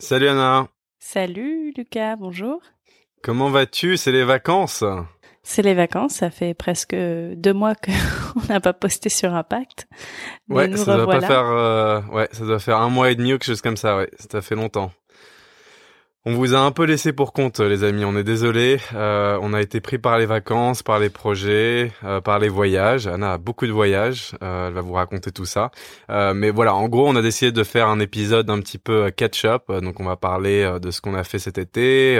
Salut Anna. Salut Lucas, bonjour. Comment vas-tu? C'est les vacances C'est les vacances, ça fait presque deux mois qu'on n'a pas posté sur Impact. ouais, ça doit pas faire, euh, ouais, ça doit faire un mois et demi ou quelque chose comme ça, ouais, ça fait longtemps. On vous a un peu laissé pour compte, les amis. On est désolé. Euh, on a été pris par les vacances, par les projets, euh, par les voyages. Anna a beaucoup de voyages. Euh, elle va vous raconter tout ça. mais voilà, en gros, on a décidé de faire un épisode un petit peu catch-up. Donc, on va parler de ce qu'on a fait cet été,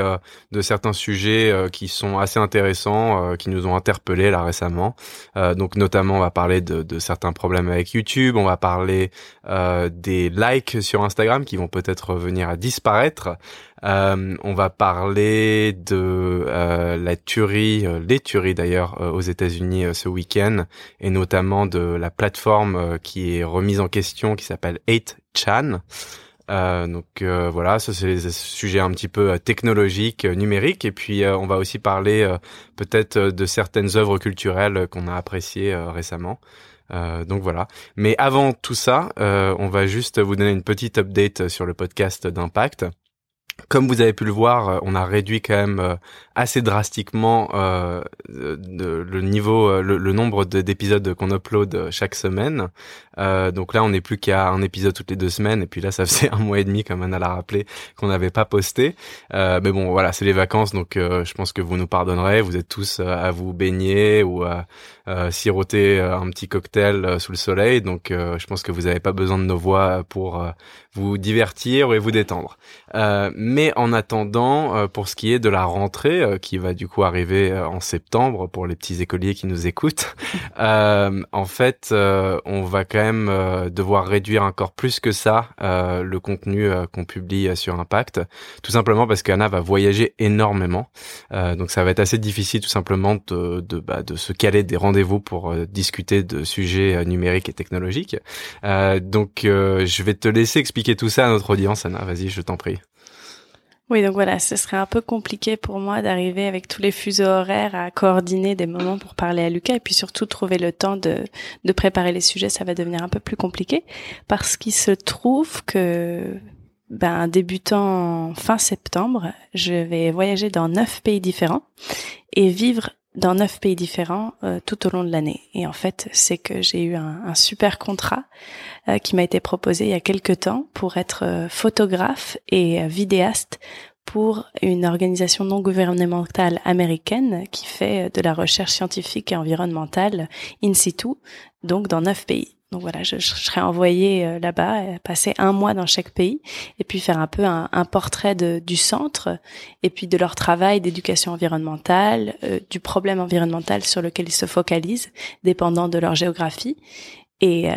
de certains sujets qui sont assez intéressants, qui nous ont interpellés là récemment. donc, notamment, on va parler de, certains problèmes avec YouTube. On va parler des likes sur Instagram qui vont peut-être venir à disparaître. Euh, on va parler de euh, la tuerie, euh, les tueries d'ailleurs aux États-Unis ce week-end, et notamment de la plateforme qui est remise en question, qui s'appelle 8chan. donc voilà, ça c'est les sujets un petit peu technologiques, numériques, et puis on va aussi parler peut-être de certaines œuvres culturelles qu'on a appréciées récemment. donc voilà. Mais avant tout ça, on va juste vous donner une petite update sur le podcast d'Impact. Comme vous avez pu le voir, euh, on a réduit quand même euh, assez drastiquement euh, le niveau, le, nombre d'épisodes qu'on upload chaque semaine. Donc là, on n'est plus qu'à un épisode toutes les deux semaines. Et puis là, ça faisait un mois et demi, comme Anna l'a rappelé, qu'on n'avait pas posté. Euh, mais bon, voilà, c'est les vacances, donc je pense que vous nous pardonnerez. Vous êtes tous à vous baigner ou à siroter un petit cocktail sous le soleil. Donc je pense que vous n'avez pas besoin de nos voix pour vous divertir et vous détendre. mais en attendant, pour ce qui est de la rentrée, euh, qui va du coup arriver euh, en septembre pour les petits écoliers qui nous écoutent. Euh, en fait, on va quand même devoir réduire encore plus que ça le contenu qu'on publie sur Impact, tout simplement parce qu'Anna va voyager énormément. donc ça va être assez difficile tout simplement de, de, bah, de se caler des rendez-vous pour discuter de sujets numériques et technologiques. donc je vais te laisser expliquer tout ça à notre audience, Anna. Vas-y, je t'en prie. Oui, donc voilà, ce serait un peu compliqué pour moi d'arriver avec tous les fuseaux horaires à coordonner des moments pour parler à Lucas et puis surtout trouver le temps de, de préparer les sujets, ça va devenir un peu plus compliqué parce qu'il se trouve que ben, débutant fin septembre, je vais voyager dans neuf pays différents et vivre dans neuf pays différents euh, tout au long de l'année. Et en fait, c'est que j'ai eu un, super contrat euh, qui m'a été proposé il y a quelques temps pour être euh, photographe et vidéaste pour une organisation non gouvernementale américaine qui fait de la recherche scientifique et environnementale in situ, donc dans neuf pays. Donc voilà, je, je serai envoyée euh, là-bas, euh, passer un mois dans chaque pays, et puis faire un peu un, un portrait de, du centre, et puis de leur travail d'éducation environnementale, euh, du problème environnemental sur lequel ils se focalisent, dépendant de leur géographie. Et,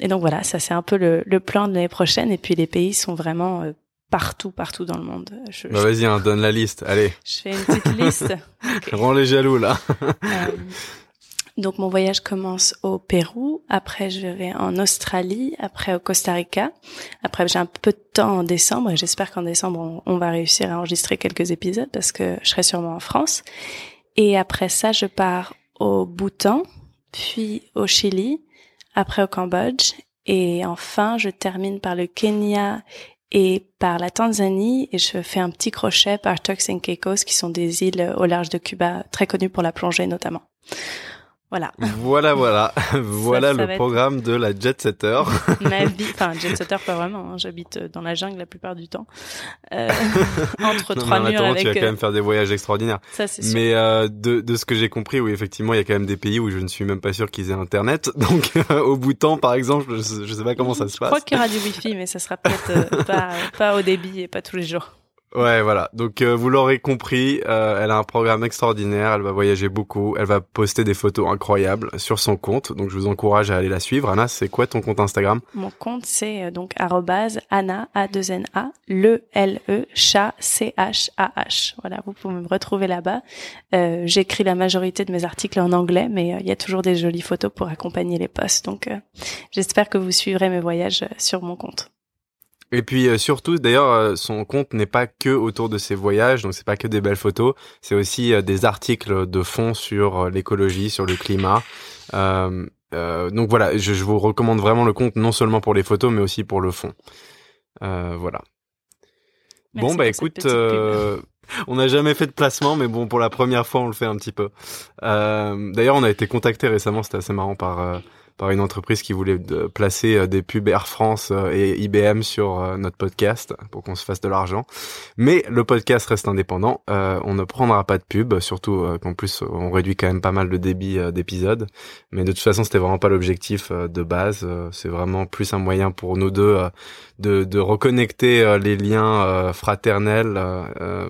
et donc voilà, ça c'est un peu le, le plan de l'année prochaine. Et puis les pays sont vraiment partout, partout dans le monde. Je, bah vas-y, hein, donne la liste, allez. Je fais une petite liste. Okay. Rends les jaloux là. Donc mon voyage commence au Pérou, après je vais en Australie, après au Costa Rica. Après j'ai un peu de temps en décembre et j'espère qu'en décembre on, va réussir à enregistrer quelques épisodes parce que je serai sûrement en France. Et après ça je pars au Bhoutan, puis au Chili, après au Cambodge et enfin je termine par le Kenya et par la Tanzanie et je fais un petit crochet par Turks and Caicos qui sont des îles au large de Cuba très connues pour la plongée notamment. Voilà. Voilà, voilà. voilà le programme de la jet setter. Ma vie, enfin, jet setter pas vraiment. Hein. J'habite dans la jungle la plupart du temps. Euh, entre trois non, murs avec... Tu vas quand même faire des voyages extraordinaires. Ça, c'est sûr. Mais euh, de, de ce que j'ai compris, oui, effectivement, il y a quand même des pays où je ne suis même pas sûr qu'ils aient Internet. Donc, euh, au Bhoutan, par exemple, je, je sais pas comment ça se passe. Je crois qu'il y aura du Wi-Fi, mais ça sera peut-être euh, pas, pas au débit et pas tous les jours. Ouais, voilà. Donc euh, vous l'aurez compris, euh, elle a un programme extraordinaire, elle va voyager beaucoup, elle va poster des photos incroyables sur son compte. Donc je vous encourage à aller la suivre. Anna, c'est quoi ton compte Instagram? Mon compte c'est euh, donc @anna a 2 n a le l e chat c h a h. Voilà, vous pouvez me retrouver là-bas. Euh, J'écris la majorité de mes articles en anglais, mais il y a toujours des jolies photos pour accompagner les posts. Donc j'espère que vous suivrez mes voyages sur mon compte. Et puis euh, surtout, d'ailleurs, euh, son compte n'est pas que autour de ses voyages, donc c'est pas que des belles photos, c'est aussi euh, des articles de fond sur l'écologie, sur le climat. donc voilà, je, je, vous recommande vraiment le compte non seulement pour les photos, mais aussi pour le fond. voilà. bon, bah écoute, on n'a jamais fait de placement, mais bon, pour la première fois, on le fait un petit peu. D'ailleurs, on a été contacté récemment, c'était assez marrant par par une entreprise qui voulait placer euh, des pubs Air France euh, et IBM sur euh, notre podcast pour qu'on se fasse de l'argent. Mais le podcast reste indépendant. on ne prendra pas de pub, surtout qu'en plus on réduit quand même pas mal le débit d'épisodes. Mais de toute façon, c'était vraiment pas l'objectif de base. C'est vraiment plus un moyen pour nous deux de, de reconnecter les liens fraternels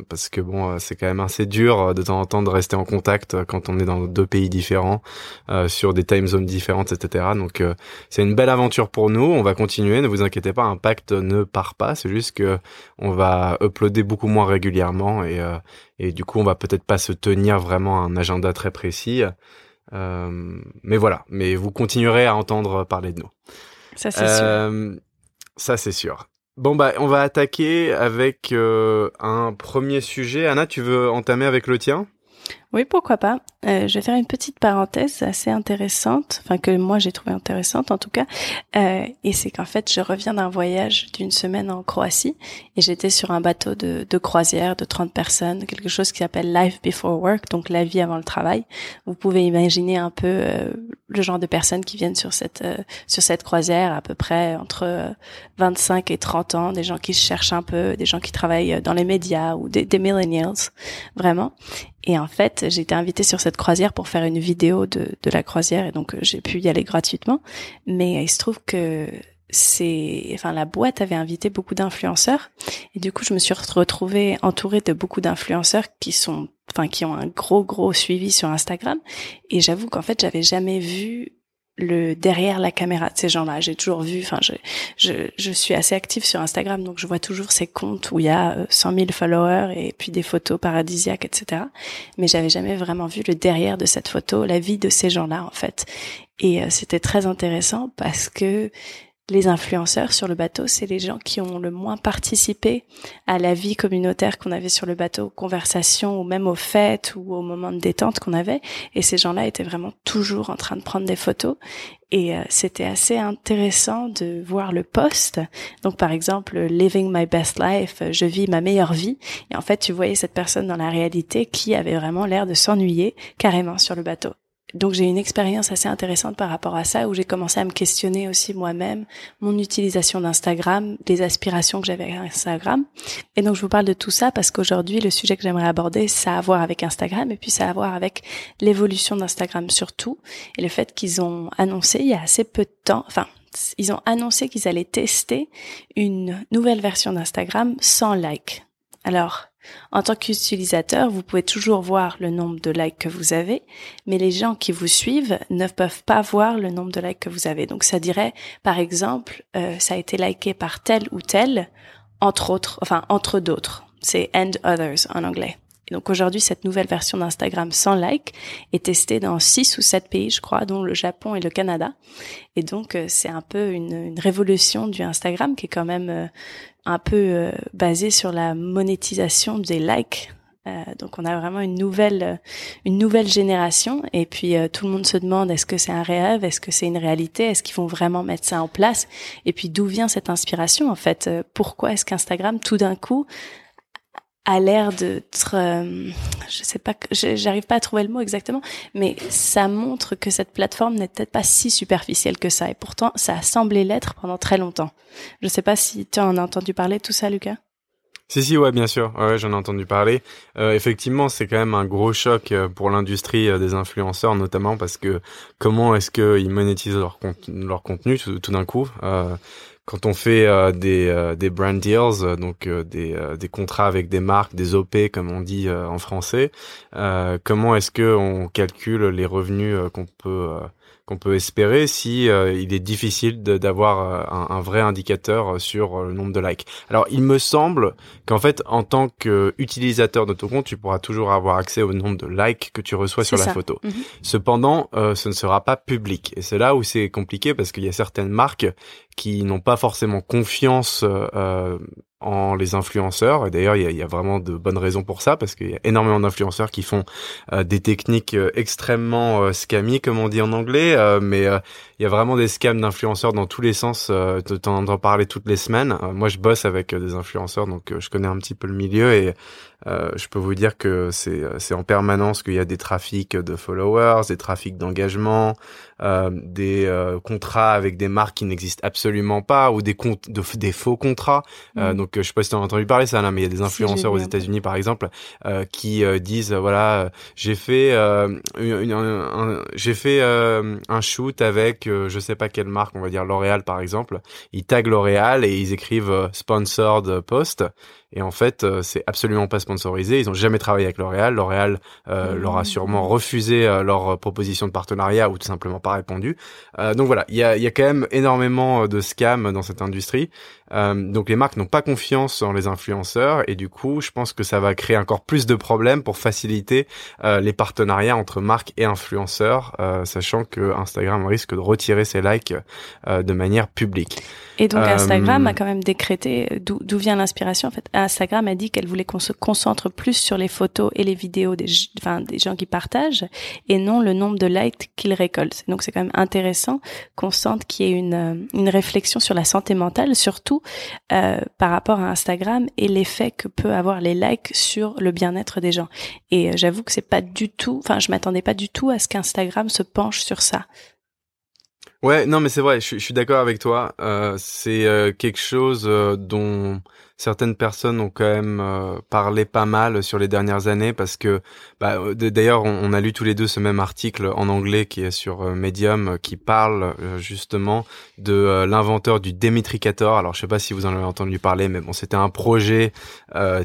parce que bon, c'est quand même assez dur de temps en temps de rester en contact quand on est dans deux pays différents, sur des time zones différentes, etc. Donc euh, c'est une belle aventure pour nous. On va continuer. Ne vous inquiétez pas, Impact ne part pas. C'est juste que on va uploader beaucoup moins régulièrement et euh, et du coup on va peut-être pas se tenir vraiment un agenda très précis. Euh, mais voilà. Mais vous continuerez à entendre parler de nous. Ça c'est sûr. Ça c'est sûr. Bon bah on va attaquer avec un premier sujet. Anna, tu veux entamer avec le tien? Oui, pourquoi pas. Euh, je vais faire une petite parenthèse assez intéressante, enfin que moi j'ai trouvé intéressante en tout cas, euh, et c'est qu'en fait je reviens d'un voyage d'une semaine en Croatie et j'étais sur un bateau de, de, croisière de 30 personnes, quelque chose qui s'appelle Life Before Work, donc la vie avant le travail. Vous pouvez imaginer un peu euh, le genre de personnes qui viennent sur cette euh, sur cette croisière, à peu près entre 25 et 30 ans, des gens qui cherchent un peu, des gens qui travaillent dans les médias ou des, des millennials, vraiment. Et en fait, j'ai été invitée sur cette croisière pour faire une vidéo de, de la croisière et donc euh, j'ai pu y aller gratuitement. Mais il se trouve que c'est, enfin, la boîte avait invité beaucoup d'influenceurs et du coup, je me suis retrouvée entourée de beaucoup d'influenceurs qui sont, enfin, qui ont un gros gros suivi sur Instagram. Et j'avoue qu'en fait, j'avais jamais vu le derrière la caméra de ces gens-là. J'ai toujours vu, enfin, je, je, je, suis assez active sur Instagram, donc je vois toujours ces comptes où il y a 100 euh, 000 followers et puis des photos paradisiaques, etc. Mais j'avais jamais vraiment vu le derrière de cette photo, la vie de ces gens-là, en fait. Et euh, c'était très intéressant parce que les influenceurs sur le bateau, c'est les gens qui ont le moins participé à la vie communautaire qu'on avait sur le bateau, aux conversations ou même aux fêtes ou aux moments de détente qu'on avait. Et ces gens-là étaient vraiment toujours en train de prendre des photos. Et euh, c'était assez intéressant de voir le post. Donc par exemple, living my best life, je vis ma meilleure vie. Et en fait, tu voyais cette personne dans la réalité qui avait vraiment l'air de s'ennuyer carrément sur le bateau donc j'ai une expérience assez intéressante par rapport à ça où j'ai commencé à me questionner aussi moi-même mon utilisation d'Instagram, les aspirations que j'avais à Instagram. Et donc je vous parle de tout ça parce qu'aujourd'hui le sujet que j'aimerais aborder ça a à voir avec Instagram et puis ça a à voir avec l'évolution d'Instagram surtout et le fait qu'ils ont annoncé il y a assez peu de temps, enfin ils ont annoncé qu'ils allaient tester une nouvelle version d'Instagram sans like. Alors, en tant qu'utilisateur, vous pouvez toujours voir le nombre de likes que vous avez, mais les gens qui vous suivent ne peuvent pas voir le nombre de likes que vous avez. Donc ça dirait, par exemple, euh, ça a été liké par tel ou tel, entre autres, enfin entre d'autres. C'est and others en anglais. Donc aujourd'hui, cette nouvelle version d'Instagram sans like est testée dans six ou sept pays, je crois, dont le Japon et le Canada. Et donc euh, c'est un peu une, une, révolution du Instagram qui est quand même euh, un peu euh, basé sur la monétisation des likes. Euh, donc on a vraiment une nouvelle euh, une nouvelle génération. Et puis tout le monde se demande est-ce que c'est un rêve? Est-ce que c'est une réalité? Est-ce qu'ils vont vraiment mettre ça en place? Et puis d'où vient cette inspiration en fait? Pourquoi est-ce qu'Instagram tout d'un coup a l'air d'être, euh, je sais pas, j'arrive pas à trouver le mot exactement, mais ça montre que cette plateforme n'est peut-être pas si superficielle que ça, et pourtant ça a semblé l'être pendant très longtemps. Je sais pas si tu en as entendu parler tout ça, Lucas? Si si ouais bien sûr ouais j'en ai entendu parler euh, effectivement c'est quand même un gros choc euh, pour l'industrie des influenceurs notamment parce que comment est-ce qu'ils monétisent leur, leur contenu tout d'un coup quand on fait euh, des, euh, des brand deals, euh, donc des, des contrats avec des marques, des OP comme on dit en français, comment est-ce que on calcule les revenus qu'on peut qu'on peut espérer si euh, il est difficile d'avoir euh, un, un, vrai indicateur euh, sur le nombre de likes? Alors il me semble qu'en fait en tant qu'utilisateur de ton compte, tu pourras toujours avoir accès au nombre de likes que tu reçois sur la photo. Mhm. Cependant, ce ne sera pas public et c'est là où c'est compliqué parce qu'il y a certaines marques qui n'ont pas forcément confiance euh, en les influenceurs. Et d'ailleurs, il y a, vraiment de bonnes raisons pour ça, parce qu'il y a énormément d'influenceurs qui font euh, des techniques euh, extrêmement euh, scammy, comme on dit en anglais. mais il y a vraiment des scams d'influenceurs dans tous les sens. Euh, T'en entends parler toutes les semaines. moi, je bosse avec des influenceurs, donc je connais un petit peu le milieu et je peux vous dire que c'est c'est en permanence qu'il y a des trafics de followers, des trafics d'engagement, des contrats avec des marques qui n'existent absolument pas ou des comptes de, des faux contrats. Mmh. donc je sais pas si tu as entendu parler ça là, mais il y a des influenceurs aux États-Unis par exemple euh, qui euh, disent voilà j'ai fait j'ai fait un shoot avec je sais pas quelle marque on va dire L'Oréal par exemple ils taguent L'Oréal et ils écrivent sponsored post et en fait, euh, c'est absolument pas sponsorisé. Ils ont jamais travaillé avec L'Oréal. L'Oréal euh, mmh. leur a sûrement refusé euh, leur proposition de partenariat ou tout simplement pas répondu. donc voilà, il y a, y a quand même énormément de scams dans cette industrie. Donc les marques n'ont pas confiance en les influenceurs et du coup, je pense que ça va créer encore plus de problèmes pour faciliter les partenariats entre marques et influenceurs, sachant que Instagram risque de retirer ses likes de manière publique. Et donc Instagram a quand même décrété d'où vient l'inspiration en fait? Instagram a dit qu'elle voulait qu'on se concentre plus sur les photos et les vidéos des, enfin, des gens qui partagent et non le nombre de likes qu'ils récoltent. Donc c'est quand même intéressant qu'on sente qu'il y ait une, euh, une réflexion sur la santé mentale, surtout euh, par rapport à Instagram et l'effet que peut avoir les likes sur le bien-être des gens. Et euh, j'avoue que c'est pas du tout, enfin je m'attendais pas du tout à ce qu'Instagram se penche sur ça. Ouais, non mais c'est vrai, je, suis d'accord avec toi. Euh, c'est quelque chose dont certaines personnes ont quand même euh, parlé pas mal sur les dernières années parce que bah, euh, d'ailleurs on, a lu tous les deux ce même article en anglais qui est sur euh, Medium qui parle justement de l'inventeur du Démétricator. Alors je sais pas si vous en avez entendu parler mais bon c'était un projet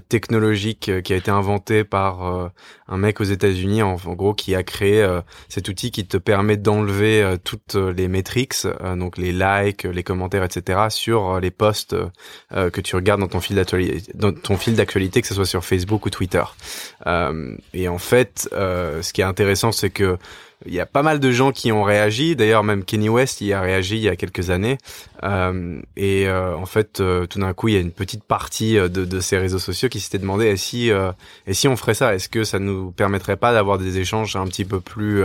technologique qui a été inventé par un mec aux États-Unis en, gros qui a créé cet outil qui te permet d'enlever toutes les métriques donc les likes, les commentaires etc sur les posts que tu regardes dans ton ton fil d'actualité, que ce soit sur Facebook ou Twitter. Euh, et en fait, euh, ce qui est intéressant, c'est que il y a pas mal de gens qui ont réagi. D'ailleurs, même Kenny West y a réagi il y a quelques années. Euh, et euh, en fait, euh, tout d'un coup, il y a une petite partie de, de ces réseaux sociaux qui s'était demandé et si si on ferait ça, est-ce que ça nous permettrait pas d'avoir des échanges un petit peu plus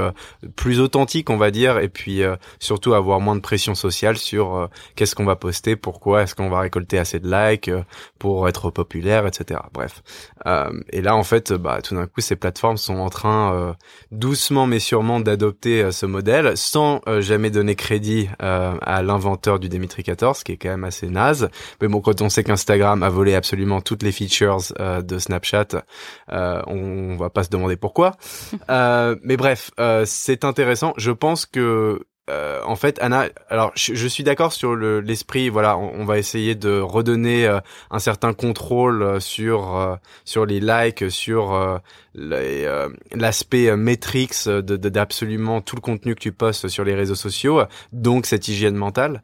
plus authentiques, on va dire, et puis surtout avoir moins de pression sociale sur qu'est-ce qu'on va poster, pourquoi est-ce qu'on va récolter assez de likes pour être populaire, etc. Bref. et là, en fait, bah, tout d'un coup, ces plateformes sont en train doucement mais sûrement d'adopter euh, ce modèle sans euh, jamais donner crédit euh, à l'inventeur du Démétricator, ce qui est quand même assez naze. Mais bon, quand on sait qu'Instagram a volé absolument toutes les features de Snapchat, on, va pas se demander pourquoi. mais bref, c'est intéressant. Je pense que euh, en fait, Anna, alors je, suis d'accord sur l'esprit. voilà, on, va essayer de redonner euh, un certain contrôle euh, sur sur les likes, sur l'aspect métrix de d'absolument tout le contenu que tu postes sur les réseaux sociaux. Donc cette hygiène mentale.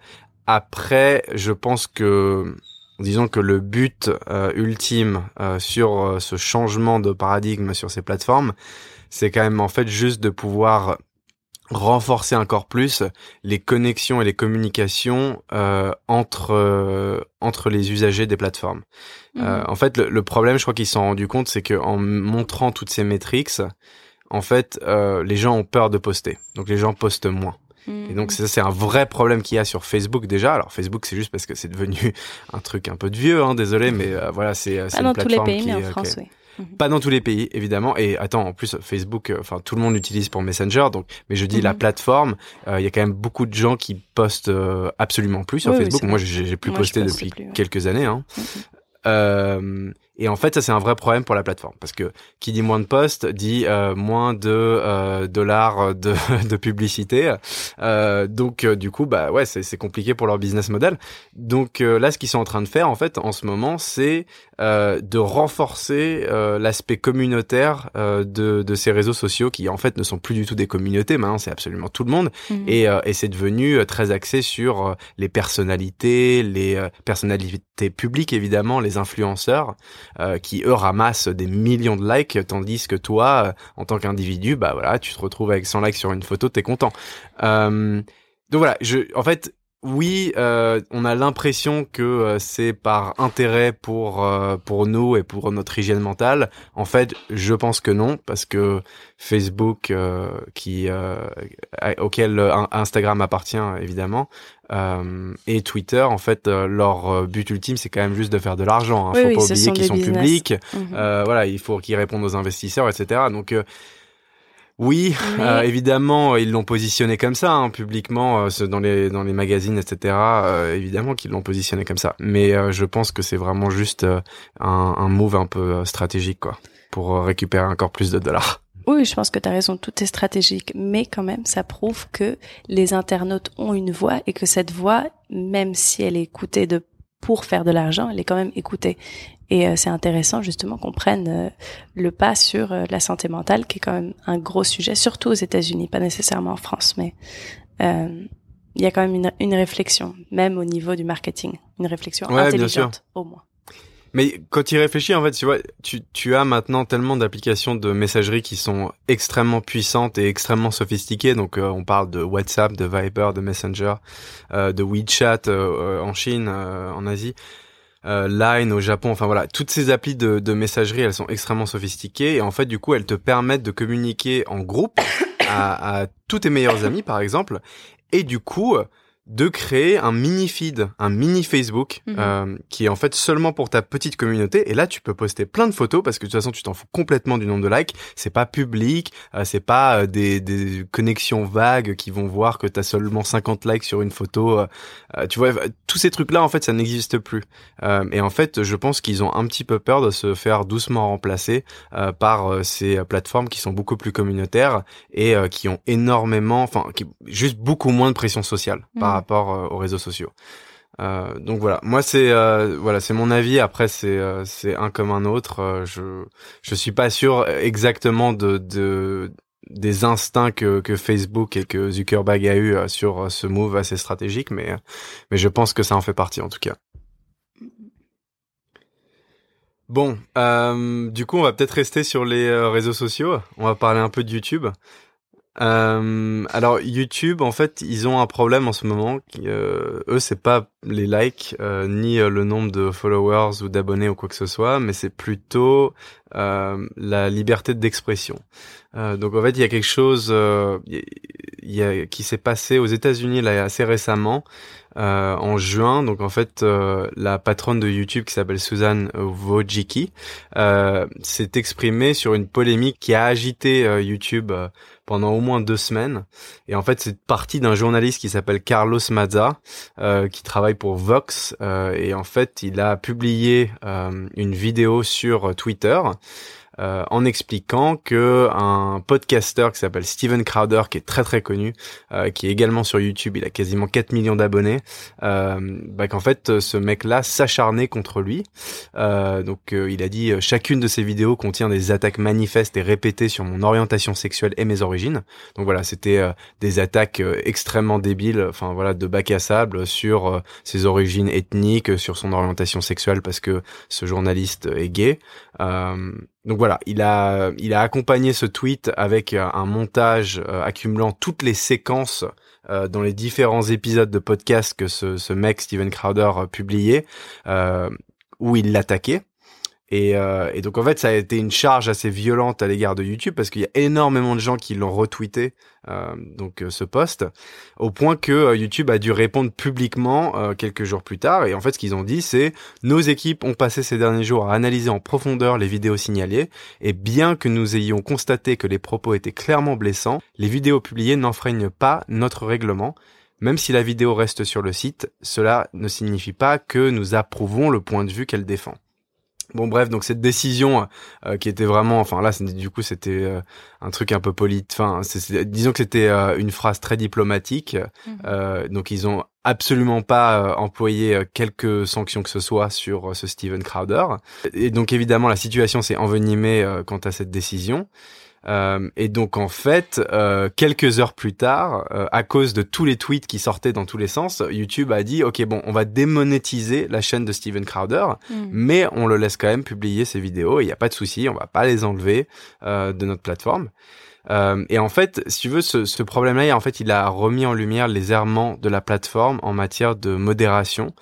Après, je pense que disons que le but ultime sur ce changement de paradigme sur ces plateformes, c'est quand même en fait juste de pouvoir renforcer encore plus les connexions et les communications euh, entre euh, entre les usagers des plateformes. Euh, mhm. en fait, le, problème, je crois qu'ils se sont rendus compte, c'est qu'en montrant toutes ces métriques, en fait, les gens ont peur de poster. Donc les gens postent moins. Et donc ça, c'est un vrai problème qu'il y a sur Facebook déjà. Alors Facebook, c'est juste parce que c'est devenu un truc un peu de vieux, hein, désolé, mais voilà, c'est ah, dans tous les pays, mais en France, oui. Pas dans tous les pays, évidemment. Et attends, en plus, Facebook, euh, enfin, tout le monde l'utilise pour Messenger. Donc, mais je dis la mhm. plateforme. Euh, il y a quand même beaucoup de gens qui postent euh, absolument plus sur Facebook. Moi, j'ai plus posté depuis quelques années. Hein. Mhm. Et en fait, ça c'est un vrai problème pour la plateforme parce que qui dit moins de postes dit euh, moins de euh, dollars de, de publicité. Euh, donc euh, du coup, bah ouais, c'est compliqué pour leur business model. Donc euh, là, ce qu'ils sont en train de faire en fait en ce moment, c'est de renforcer l'aspect communautaire de, de ces réseaux sociaux qui en fait ne sont plus du tout des communautés. Maintenant, c'est absolument tout le monde mmh. et, et c'est devenu très axé sur les personnalités, les personnalités publiques évidemment, les influenceurs. Euh, qui eux ramassent des millions de likes, tandis que toi, euh, en tant qu'individu, bah voilà, tu te retrouves avec 100 likes sur une photo, t'es content. Euh, donc voilà, je, en fait, oui, euh, on a l'impression que euh, c'est par intérêt pour euh, pour nous et pour notre hygiène mentale. En fait, je pense que non, parce que Facebook, qui auquel Instagram appartient évidemment, et Twitter, en fait, leur but ultime, c'est quand même juste de faire de l'argent. Hein. Faut pas oublier qu'ils sont publics. Mhm. voilà, il faut qu'ils répondent aux investisseurs, etc. Donc oui, euh, évidemment, ils l'ont positionné comme ça, hein, publiquement, euh, dans les dans les magazines, etc. Euh, évidemment qu'ils l'ont positionné comme ça. Mais je pense que c'est vraiment juste un, un move un peu stratégique, quoi, pour récupérer encore plus de dollars. Oui, je pense que tu as raison, tout est stratégique, mais quand même, ça prouve que les internautes ont une voix et que cette voix, même si elle est écoutée de pour faire de l'argent, elle est quand même écoutée. Et euh, c'est intéressant justement qu'on prenne euh, le pas sur euh, la santé mentale, qui est quand même un gros sujet, surtout aux États-Unis, pas nécessairement en France, mais il y a quand même une, une, réflexion, même au niveau du marketing, une réflexion intelligente au moins. Mais quand tu y réfléchis, en fait, tu vois, tu, tu as maintenant tellement d'applications de messagerie qui sont extrêmement puissantes et extrêmement sophistiquées. Donc, on parle de WhatsApp, de Viber, de Messenger, de WeChat en Chine, en Asie euh, Line au Japon, enfin voilà, toutes ces applis de, de, messagerie, elles sont extrêmement sophistiquées. Et en fait du coup elles te permettent de communiquer en groupe à, à tous tes meilleurs amis par exemple. Et du coup de créer un mini feed, un mini Facebook, mhm. euh, qui est en fait seulement pour ta petite communauté. Et là, tu peux poster plein de photos parce que de toute façon, tu t'en fous complètement du nombre de likes. C'est pas public, euh, c'est pas euh, des, des, connexions vagues qui vont voir que t'as seulement 50 likes sur une photo. tu vois, tous ces trucs-là, en fait, ça n'existe plus. et en fait, je pense qu'ils ont un petit peu peur de se faire doucement remplacer par ces plateformes qui sont beaucoup plus communautaires et qui ont énormément, enfin, qui juste beaucoup moins de pression sociale par rapport euh, aux réseaux sociaux. Euh, donc voilà, moi c'est euh, voilà c'est mon avis. Après c'est c'est un comme un autre. je je suis pas sûr exactement de, de des instincts que, que Facebook et que Zuckerberg a eu sur ce move assez stratégique, mais mais je pense que ça en fait partie en tout cas. Bon, du coup, on va peut-être rester sur les réseaux sociaux. On va parler un peu de YouTube. Euh, alors YouTube, en fait, ils ont un problème en ce moment. Euh, eux, c'est pas les likes euh, ni euh, le nombre de followers ou d'abonnés ou quoi que ce soit, mais c'est plutôt euh, la liberté d'expression. donc en fait, il y a quelque chose y a, qui s'est passé aux États-Unis là assez récemment. En juin, donc en fait, la patronne de YouTube qui s'appelle Suzanne Wojcicki s'est exprimée sur une polémique qui a agité YouTube pendant au moins deux semaines. Et en fait, c'est parti d'un journaliste qui s'appelle Carlos Mazza, euh, qui travaille pour Vox. Euh, et en fait, il a publié euh, une vidéo sur Twitter euh, en expliquant que un podcasteur qui s'appelle Steven Crowder, qui est très très connu, euh, qui est également sur YouTube, il a quasiment 4 millions d'abonnés, euh, bah, qu'en fait ce mec-là s'acharnait contre lui. donc il a dit chacune de ses vidéos contient des attaques manifestes et répétées sur mon orientation sexuelle et mes origines. Donc voilà, c'était des attaques extrêmement débiles, enfin voilà, de bac à sable sur ses origines ethniques, sur son orientation sexuelle parce que ce journaliste est gay. Donc voilà, il a, il a accompagné ce tweet avec euh, un montage euh, accumulant toutes les séquences euh, dans les différents épisodes de podcast que ce, ce mec Steven Crowder publiait, où il l'attaquait. Et, euh, et, donc en fait, ça a été une charge assez violente à l'égard de YouTube parce qu'il y a énormément de gens qui l'ont retweeté, euh, donc euh, ce post, au point que YouTube a dû répondre publiquement quelques jours plus tard. Et en fait, ce qu'ils ont dit, c'est nos équipes ont passé ces derniers jours à analyser en profondeur les vidéos signalées, et bien que nous ayons constaté que les propos étaient clairement blessants, les vidéos publiées n'enfreignent pas notre règlement. Même si la vidéo reste sur le site, cela ne signifie pas que nous approuvons le point de vue qu'elle défend. Bon bref, donc cette décision euh, qui était vraiment, enfin là, du coup, c'était euh, un truc un peu poli. Enfin, disons que c'était euh, une phrase très diplomatique. Mhm. donc ils ont absolument pas employé quelques sanctions que ce soit sur ce Steven Crowder. Et donc évidemment, la situation s'est envenimée quant à cette décision. Euh, et donc en fait, euh, quelques heures plus tard, euh, à cause de tous les tweets qui sortaient dans tous les sens, YouTube a dit ok bon, on va démonétiser la chaîne de Steven Crowder, mm. mais on le laisse quand même publier ses vidéos. Il n'y a pas de souci, on va pas les enlever de notre plateforme. et en fait, si tu veux, ce, ce problème-là, en fait, il a remis en lumière les errements de la plateforme en matière de modération.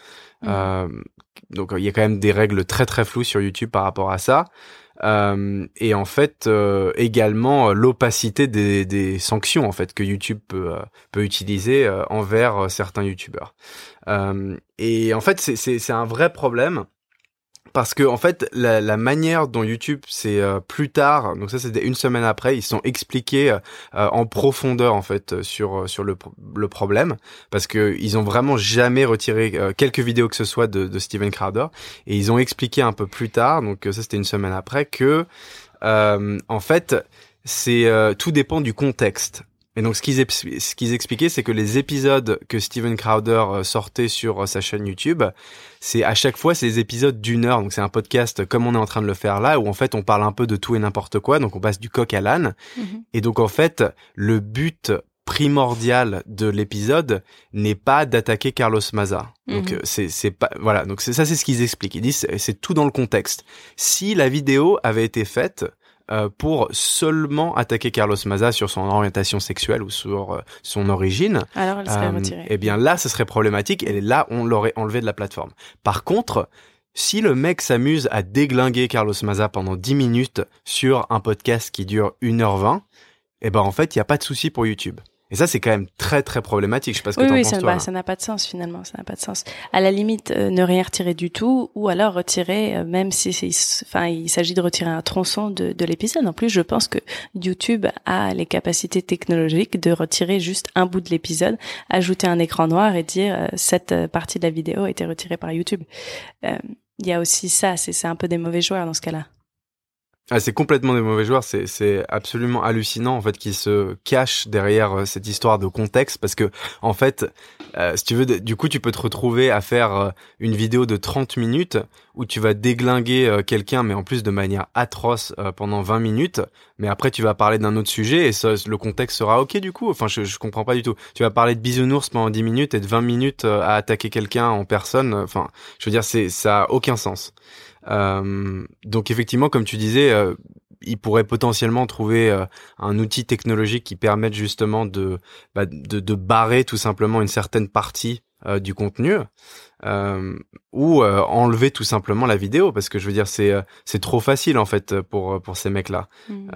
Mmh. donc, il y a quand même des règles très très floues sur YouTube par rapport à ça. Euh, et en fait euh, également euh, l'opacité des, des, sanctions en fait que YouTube peut, peut utiliser envers certains YouTubeurs. et en fait c'est un vrai problème parce que en fait la, la manière dont YouTube c'est euh, plus tard donc ça c'était une semaine après ils sont expliqués euh, en profondeur en fait sur sur le, le problème parce que ils ont vraiment jamais retiré euh, quelques vidéos que ce soit de, de Steven Crowder et ils ont expliqué un peu plus tard donc ça c'était une semaine après que en fait c'est tout dépend du contexte et donc ce qu'ils ce qu'ils expliquaient, c'est que les épisodes que Steven Crowder euh, sortait sur euh, sa chaîne YouTube, c'est à chaque fois ces épisodes d'une heure. Donc c'est un podcast comme on est en train de le faire là, où en fait on parle un peu de tout et n'importe quoi. Donc on passe du coq à l'âne. Mhm. Et donc en fait le but primordial de l'épisode n'est pas d'attaquer Carlos Maza. Donc mhm. c'est c'est pas voilà. Donc c'est ça c'est ce qu'ils expliquent. Ils disent c'est tout dans le contexte. Si la vidéo avait été faite euh, pour seulement attaquer Carlos Maza sur son orientation sexuelle ou sur euh, son origine, alors elle serait euh, retirée. Eh bien là, ce serait problématique et là, on l'aurait enlevé de la plateforme. Par contre, si le mec s'amuse à déglinguer Carlos Maza pendant 10 minutes sur un podcast qui dure 1h20, eh ben en fait, il n'y a pas de souci pour YouTube. Et ça, c'est quand même très très problématique. Je sais pas ce que oui, t'en oui, penses ça, toi. Bah, ça n'a pas de sens finalement. Ça n'a pas de sens. À la limite, euh, ne rien retirer du tout, ou alors retirer, euh, même si, enfin, il s'agit de retirer un tronçon de, de l'épisode. En plus, je pense que YouTube a les capacités technologiques de retirer juste un bout de l'épisode, ajouter un écran noir et dire euh, cette partie de la vidéo a été retirée par YouTube. Il y a aussi ça. C'est un peu des mauvais joueurs dans ce cas-là. Ah, c'est complètement des mauvais joueurs, c'est, absolument hallucinant en fait qu'ils se cachent derrière euh, cette histoire de contexte. Parce que en fait, si tu veux, du coup tu peux te retrouver à faire euh, une vidéo de 30 minutes où tu vas déglinguer quelqu'un mais en plus de manière atroce pendant 20 minutes, mais après tu vas parler d'un autre sujet et ça, le contexte sera ok du coup. Enfin, je, je comprends pas du tout. Tu vas parler de bisounours pendant 10 minutes et de 20 minutes à attaquer quelqu'un en personne. Enfin, je veux dire, c'est ça a aucun sens. Euh, donc effectivement, comme tu disais, euh, il pourrait potentiellement trouver euh, un outil technologique qui permette justement bah, de, de, barrer tout simplement une certaine partie du contenu ou enlever tout simplement la vidéo parce que je veux dire c'est c'est trop facile en fait pour pour ces mecs là. Mmh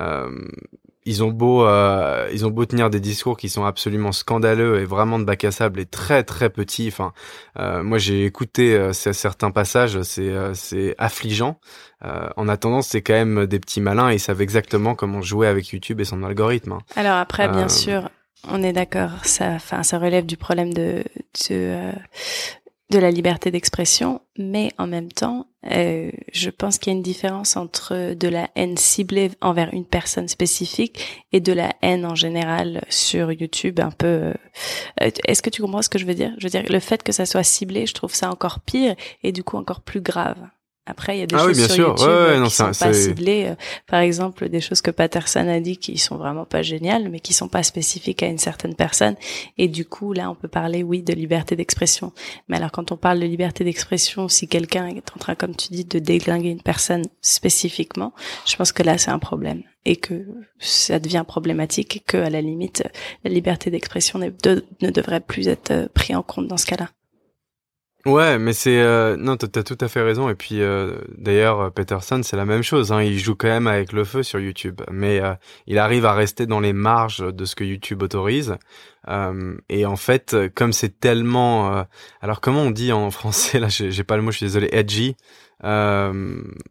ils ont beau euh, ils ont beau tenir des discours qui sont absolument scandaleux et vraiment de bac à sable et très très petits enfin euh, moi j'ai écouté euh, certains passages c'est euh, c'est affligeant en attendant c'est quand même des petits malins et ils savent exactement comment jouer avec YouTube et son algorithme hein. alors après bien sûr on est d'accord ça enfin ça relève du problème de, de de la liberté d'expression, mais en même temps, euh, je pense qu'il y a une différence entre de la haine ciblée envers une personne spécifique et de la haine en général sur YouTube un peu. Euh, est-ce que tu comprends ce que je veux dire? Je veux dire, le fait que ça soit ciblé, je trouve ça encore pire et du coup encore plus grave. Après, il y a des ah choses sur YouTube ouais, qui sont pas ciblées. Euh, par exemple, des choses que Patterson a dit qui sont vraiment pas géniales, mais qui sont pas spécifiques à une certaine personne. Et du coup, là, on peut parler, oui, de liberté d'expression. Mais alors, quand on parle de liberté d'expression, si quelqu'un est en train, comme tu dis, de déglinguer une personne spécifiquement, je pense que là, c'est un problème et que ça devient problématique et que, à la limite, la liberté d'expression ne devrait plus être euh, pris en compte dans ce cas-là. Ouais, mais c'est euh, non, t'as tout à fait raison. Et puis euh, d'ailleurs, euh, Peterson, c'est la même chose. Hein, il joue quand même avec le feu sur YouTube, mais euh, il arrive à rester dans les marges de ce que YouTube autorise. et en fait, comme c'est tellement, alors comment on dit en français là J'ai pas le mot, je suis désolé. Edgy,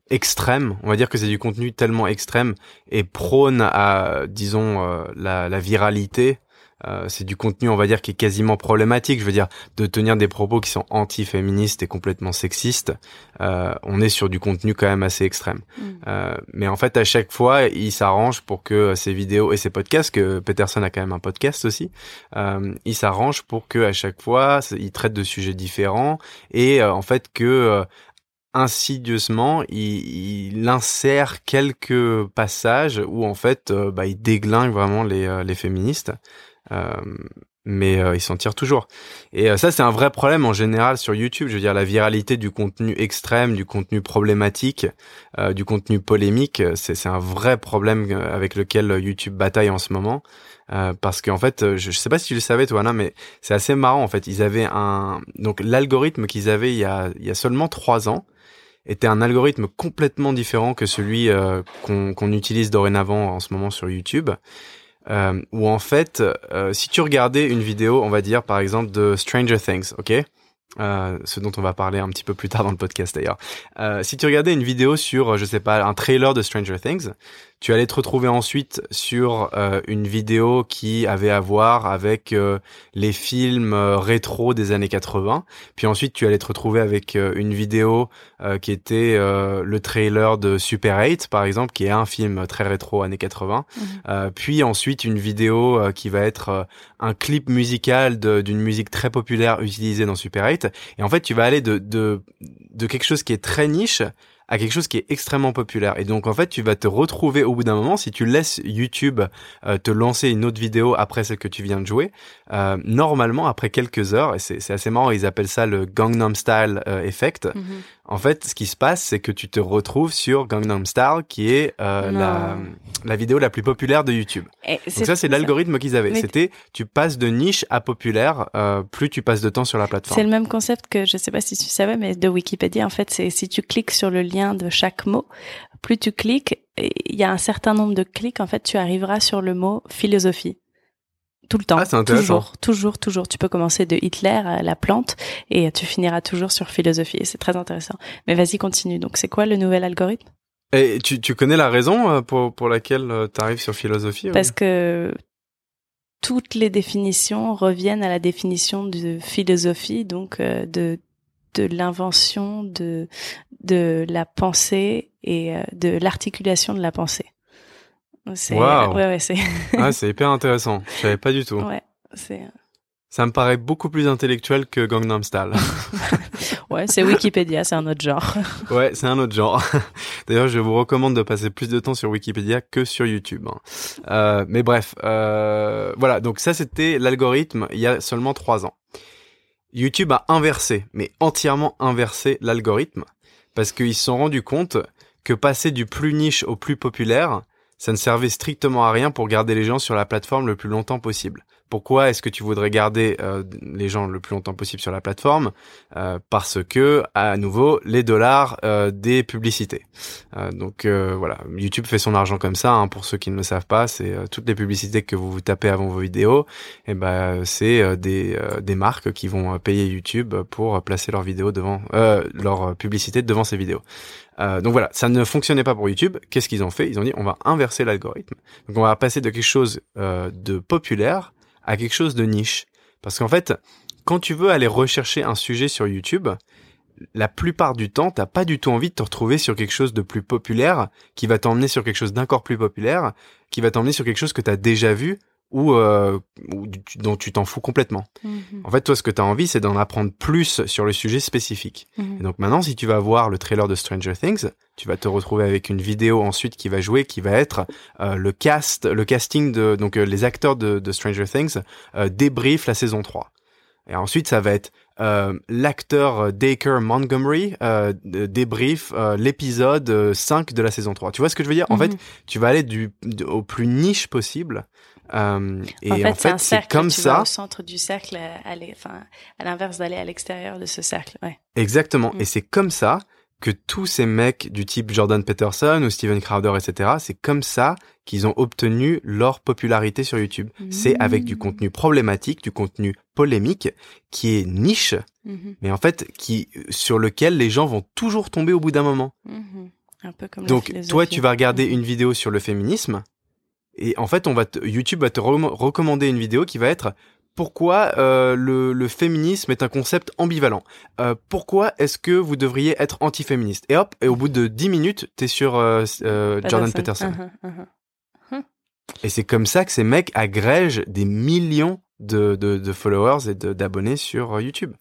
extrême. On va dire que c'est du contenu tellement extrême et prône à, disons, la, la viralité. Euh, c'est du contenu, on va dire, qui est quasiment problématique. Je veux dire, de tenir des propos qui sont anti-féministes et complètement sexistes, euh, on est sur du contenu quand même assez extrême. Mm. Euh, mais en fait, à chaque fois, il s'arrange pour que ces vidéos et ces podcasts, que Peterson a quand même un podcast aussi, euh, il s'arrange pour que à chaque fois, il traite de sujets différents et en fait que insidieusement, il, il, insère quelques passages où en fait, bah, il déglingue vraiment les, les féministes. Euh, mais euh, ils s'en tirent toujours. Et euh, ça, c'est un vrai problème en général sur YouTube. Je veux dire, la viralité du contenu extrême, du contenu problématique, euh, du contenu polémique, c'est un vrai problème avec lequel YouTube bataille en ce moment. parce qu'en fait, je, sais pas si tu le savais, toi, mais c'est assez marrant. En fait, ils avaient un donc l'algorithme qu'ils avaient il y a il y a seulement trois ans était un algorithme complètement différent que celui qu'on utilise dorénavant en ce moment sur YouTube euh, où en fait, euh, si tu regardais une vidéo, on va dire par exemple de Stranger Things, ok, euh, ce dont on va parler un petit peu plus tard dans le podcast d'ailleurs. Euh, si tu regardais une vidéo sur, je sais pas, un trailer de Stranger Things, tu allais te retrouver ensuite sur euh, une vidéo qui avait à voir avec euh, les films euh, rétro des années 80. Puis ensuite, tu allais te retrouver avec une vidéo qui était le trailer de Super 8, par exemple, qui est un film très rétro années 80. Mhm. puis ensuite, une vidéo qui va être un clip musical d'une musique très populaire utilisée dans Super 8. Et en fait, tu vas aller de, de, de quelque chose qui est très niche à quelque chose qui est extrêmement populaire. Et donc en fait, tu vas te retrouver au bout d'un moment, si tu laisses YouTube euh, te lancer une autre vidéo après celle que tu viens de jouer, euh, normalement après quelques heures, et c'est assez marrant, ils appellent ça le Gangnam Style euh, Effect. Mhm. En fait, ce qui se passe, c'est que tu te retrouves sur Gangnam Style, qui est la, la vidéo la plus populaire de YouTube. Donc ça, c'est l'algorithme qu'ils avaient. C'était, tu passes de niche à populaire, plus tu passes de temps sur la plateforme. C'est le même concept que, je sais pas si tu savais, mais de Wikipédia, en fait, c'est si tu cliques sur le lien de chaque mot, plus tu cliques, il y a un certain nombre de clics, en fait, tu arriveras sur le mot philosophie tout le temps. Ah, toujours, toujours, toujours. Tu peux commencer de Hitler à la plante et tu finiras toujours sur philosophie. C'est très intéressant. Mais vas-y, continue. Donc, c'est quoi le nouvel algorithme? Et tu, tu connais la raison euh, pour, pour laquelle euh, tu arrives sur philosophie Parce que toutes les définitions reviennent à la définition de philosophie, donc euh, de de l'invention de de la pensée et de l'articulation de la pensée. C'est ouais, ouais, c'est ah, c'est hyper intéressant. Je savais pas du tout. Ouais, c'est ça me paraît beaucoup plus intellectuel que Gangnam Style. ouais, c'est Wikipédia, c'est un autre genre. ouais, c'est un autre genre. D'ailleurs, je vous recommande de passer plus de temps sur Wikipédia que sur YouTube. Hein. Euh, mais bref, euh, voilà. Donc ça, c'était l'algorithme il y a seulement trois ans. YouTube a inversé, mais entièrement inversé l'algorithme parce qu'ils se sont rendus compte que passer du plus niche au plus populaire, ça ne servait strictement à rien pour garder les gens sur la plateforme le plus longtemps possible. Pourquoi est-ce que tu voudrais garder euh, les gens le plus longtemps possible sur la plateforme? Euh, Parce que, à nouveau, les dollars euh, des publicités. donc voilà, YouTube fait son argent comme ça. Hein, pour ceux qui ne le savent pas, c'est toutes les publicités que vous vous tapez avant vos vidéos. Et eh ben, c'est des marques qui vont payer YouTube pour placer leurs vidéos devant leur publicité devant ces vidéos. Donc voilà, ça ne fonctionnait pas pour YouTube. Qu'est-ce qu'ils ont fait? Ils ont dit on va inverser l'algorithme. Donc on va passer de quelque chose de populaire à quelque chose de niche. Parce qu'en fait, quand tu veux aller rechercher un sujet sur YouTube, la plupart du temps, t'as pas du tout envie de te retrouver sur quelque chose de plus populaire, qui va t'emmener sur quelque chose d'encore plus populaire, qui va t'emmener sur quelque chose que t'as déjà vu ou, euh, dont tu t'en fous complètement. Mhm. En fait, toi, ce que tu as envie, c'est d'en apprendre plus sur le sujet spécifique. Mhm. Et donc maintenant, si tu vas voir le trailer de Stranger Things, tu vas te retrouver avec une vidéo ensuite qui va jouer, qui va être euh, le cast, le casting de donc euh, les acteurs de, de Stranger Things euh, débrief la saison 3. Et ensuite, ça va être l'acteur Dacre Montgomery débrief l'épisode 5 de la saison 3. Tu vois ce que je veux dire? En mhm. fait, tu vas aller du, au plus niche possible euh, et en fait, c'est comme tu ça. Vas au centre du cercle, à, enfin, à l'inverse d'aller à l'extérieur de ce cercle. Ouais. Exactement. Mm. Et c'est comme ça que tous ces mecs du type Jordan Peterson ou Steven Crowder, etc., c'est comme ça qu'ils ont obtenu leur popularité sur YouTube. C'est avec du contenu problématique, du contenu polémique, qui est niche, mm-hmm. mais en fait, qui, sur lequel les gens vont toujours tomber au bout d'un moment. Mm-hmm. Un peu comme Donc, toi, tu vas regarder mm. une vidéo sur le féminisme, et en fait, on va YouTube va te recommander une vidéo qui va être pourquoi euh, le, le, féminisme est un concept ambivalent. Euh, pourquoi est-ce que vous devriez être anti-féministe? Et hop, et au bout de 10 minutes, t'es sur euh, Jordan Peterson. Uh-huh, uh-huh. Hum. Et c'est comme ça que ces mecs agrègent des millions de, de, de followers et d'abonnés sur YouTube.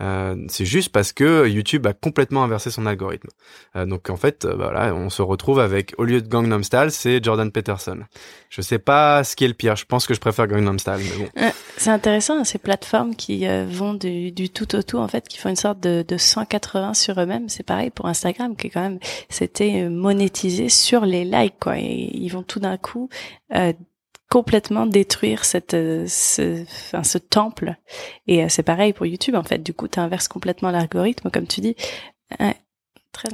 Euh, c'est juste parce que YouTube a complètement inversé son algorithme. Euh, donc en fait, euh, voilà, on se retrouve avec au lieu de Gangnam Style, c'est Jordan Peterson. Je sais pas ce qui est le pire. Je pense que je préfère Gangnam Style, mais bon. c'est intéressant hein, ces plateformes qui vont du, tout au tout en fait, qui font une sorte de, de 180 sur eux-mêmes. C'est pareil pour Instagram qui quand même c'était monétisé sur les likes quoi. Et ils vont tout d'un coup complètement détruire cette euh, ce, enfin, ce temple. Et euh, c'est pareil pour YouTube en fait. Du coup tu inverses complètement l'algorithme comme tu dis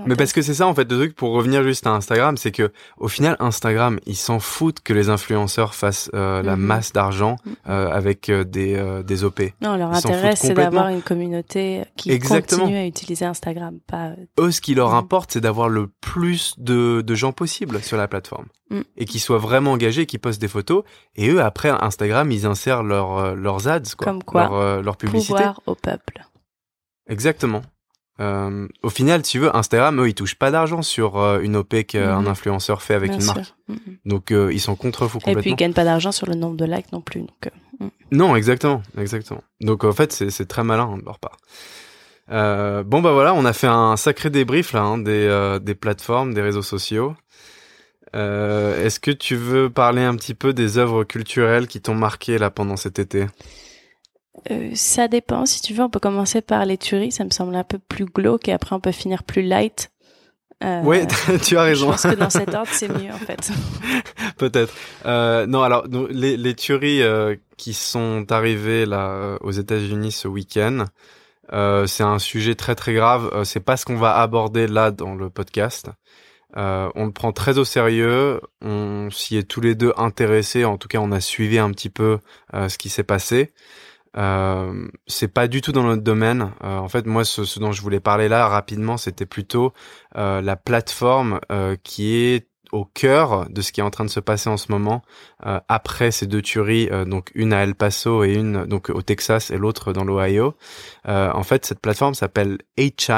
mais parce que c'est ça en fait le truc pour revenir juste à Instagram, c'est que au final Instagram ils s'en foutent que les influenceurs fassent euh, la mhm. masse d'argent mhm. euh, avec euh, des des OP. Non, leur intérêt c'est d'avoir une communauté qui Exactement. continue à utiliser Instagram, pas. Eux ce qui leur mhm. importe c'est d'avoir le plus de de gens possible sur la plateforme mm. et qui soient vraiment engagés, qui postent des photos et eux après Instagram ils insèrent leurs leurs ads quoi, Comme quoi, leur, leur publicité. Pouvoir au peuple. Exactement. Euh, au final, tu veux, Instagram, eux, ils touchent pas d'argent sur euh, une OP qu'un mhm. influenceur fait avec une marque. Mhm. Donc, euh, ils sont contre fous complètement. Et puis, ils gagnent pas d'argent sur le nombre de likes non plus. Donc, mm. Non, exactement, exactement. Donc, en fait, c'est très malin de leur part. bon, bah voilà, on a fait un sacré débrief là, hein, des, des plateformes, des réseaux sociaux. Est-ce que tu veux parler un petit peu des œuvres culturelles qui t'ont marqué là pendant cet été? Euh, ça dépend. Si tu veux, on peut commencer par les tueries. Ça me semble un peu plus glauque et après on peut finir plus light. Euh, oui, tu as raison. Je pense que dans cet ordre, c'est mieux en fait. Peut-être. Euh, non, alors les, les tueries qui sont arrivées là aux États-Unis ce week-end, c'est un sujet très très grave. c'est pas ce qu'on va aborder là dans le podcast. on le prend très au sérieux. On s'y est tous les deux intéressés. En tout cas, on a suivi un petit peu ce qui s'est passé. Euh, c'est pas du tout dans notre domaine. Euh, en fait, moi, ce, dont je voulais parler là rapidement, c'était plutôt euh, la plateforme euh, qui est au cœur de ce qui est en train de se passer en ce moment après ces deux tueries, donc une à El Paso et une donc au Texas et l'autre dans l'Ohio. en fait, cette plateforme s'appelle 8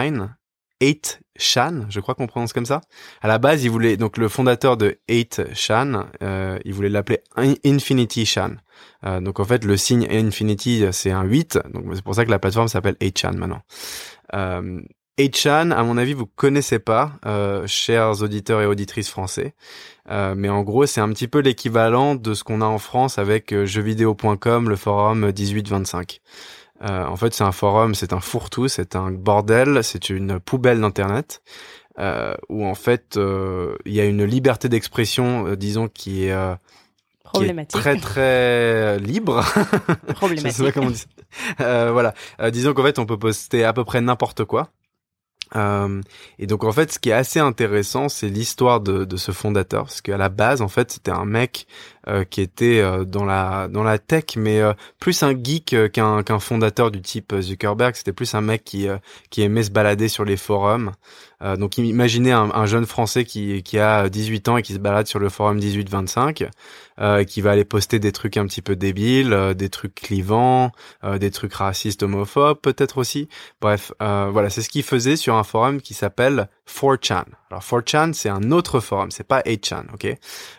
8 Chan, je crois qu'on prononce comme ça. À la base, il voulait donc le fondateur de 8 Chan, il voulait l'appeler Infinity Chan. Euh, donc en fait, le signe Infinity, c'est un 8. Donc c'est pour ça que la plateforme s'appelle 8chan maintenant. Euh, 8chan, à mon avis, vous connaissez pas, euh, chers auditeurs et auditrices français. Euh, mais en gros, c'est un petit peu l'équivalent de ce qu'on a en France avec euh, jeuxvideo.com, le forum 1825. Euh, en fait, c'est un forum, c'est un fourre-tout, c'est un bordel, c'est une poubelle d'internet. Euh, où en fait il y a une liberté d'expression, disons, qui est Problématique. très très libre. Problématique. Je sais pas comment on dit. Euh, voilà. Euh, disons qu'en fait, on peut poster à peu près n'importe quoi. Euh, et donc en fait, ce qui est assez intéressant, c'est l'histoire de, de, ce fondateur, parce qu'à la base, en fait, c'était un mec euh, qui était euh, dans la dans la tech, mais euh, plus un geek qu'un qu'un fondateur du type Zuckerberg. C'était plus un mec qui qui aimait se balader sur les forums. donc imaginez un, un, jeune Français qui qui a 18 ans et qui se balade sur le forum 1825, qui va aller poster des trucs un petit peu débiles, des trucs clivants, des trucs racistes, homophobes, peut-être aussi. Bref, voilà, c'est ce qu'il faisait sur un forum qui s'appelle 4chan. Alors 4chan, c'est un autre forum, c'est pas 8chan, ok?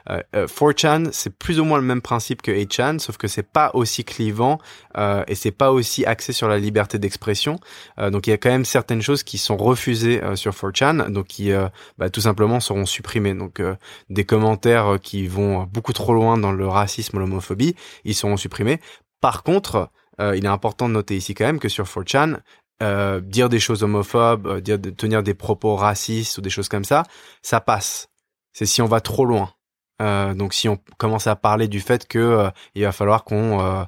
Euh, 4chan, c'est plus ou moins le même principe que 8chan, sauf que c'est pas aussi clivant euh, et c'est pas aussi axé sur la liberté d'expression. Euh, donc il y a quand même certaines choses qui sont refusées euh, sur 4chan, donc qui bah, tout simplement seront supprimées. Donc des commentaires qui vont beaucoup trop loin dans le racisme l'homophobie, ils seront supprimés. Par contre, il est important de noter ici quand même que sur 4chan, euh, dire des choses homophobes, dire, tenir des propos racistes ou des choses comme ça, ça passe. C'est si on va trop loin. Euh, donc si on commence à parler du fait que il va falloir qu'on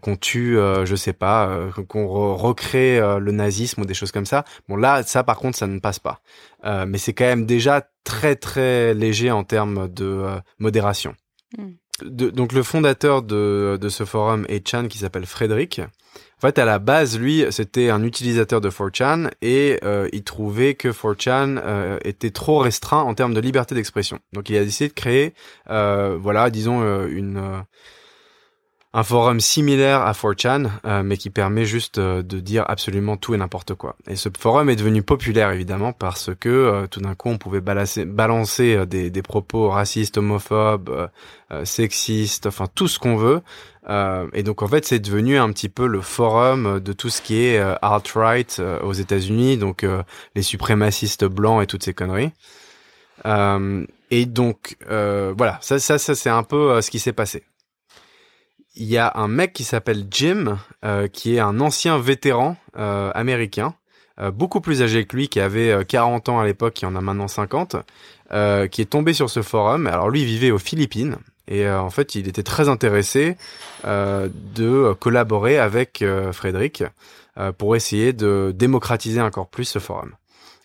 qu'on tue, je sais pas, qu'on recrée le nazisme ou des choses comme ça. Bon là, ça par contre, ça ne passe pas. mais c'est quand même déjà très très léger en termes de modération. Hmm. donc le fondateur de, de ce forum est Chan qui s'appelle Frédéric. En fait, à la base, lui, c'était un utilisateur de 4chan et euh, il trouvait que 4chan euh, était trop restreint en termes de liberté d'expression. Donc, il a décidé de créer, euh, voilà, disons une un forum similaire à 4chan, euh, mais qui permet juste euh, de dire absolument tout et n'importe quoi. Et ce forum est devenu populaire évidemment parce que euh, tout d'un coup on pouvait balancer, balancer des, des, propos racistes, homophobes, sexistes, enfin tout ce qu'on veut. Et donc en fait c'est devenu un petit peu le forum de tout ce qui est alt-right aux États-Unis, donc les suprémacistes blancs et toutes ces conneries. et donc voilà, ça, ça, ça c'est un peu ce qui s'est passé il y a un mec qui s'appelle Jim, euh, qui est un ancien vétéran euh, américain, euh, beaucoup plus âgé que lui, qui avait 40 ans à l'époque, qui en a maintenant 50, qui est tombé sur ce forum. Alors lui, il vivait aux Philippines. Et en fait, il était très intéressé de collaborer avec Frédéric pour essayer de démocratiser encore plus ce forum.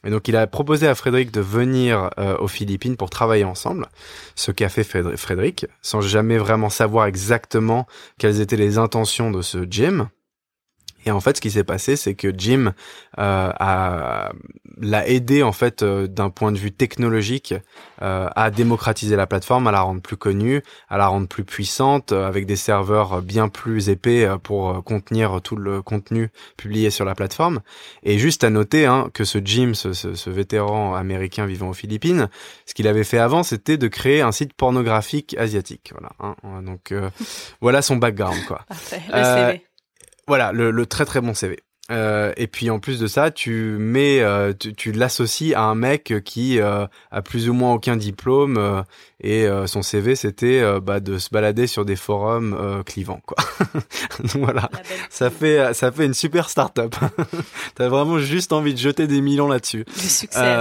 Et donc il a proposé à Frédéric de venir euh, aux Philippines pour travailler ensemble, ce qu'a fait Frédéric, sans jamais vraiment savoir exactement quelles étaient les intentions de ce Jim. Et en fait, ce qui s'est passé, c'est que Jim euh, a l'a aidé en fait euh, d'un point de vue technologique euh, à démocratiser la plateforme, à la rendre plus connue, à la rendre plus puissante, euh, avec des serveurs bien plus épais pour contenir tout le contenu publié sur la plateforme. Et juste à noter hein, que ce Jim, ce, ce, ce, vétéran américain vivant aux Philippines, ce qu'il avait fait avant, c'était de créer un site pornographique asiatique. Voilà. Hein, donc voilà son background quoi. Parfait. Le CV. Voilà, le, très très bon CV. Euh, et puis en plus de ça, tu mets, euh, tu, l'associes à un mec qui euh, a plus ou moins aucun diplôme et son CV c'était bah, de se balader sur des forums clivants quoi. voilà, ça fait ça fait une super start-up. T'as vraiment juste envie de jeter des millions là-dessus. Du succès.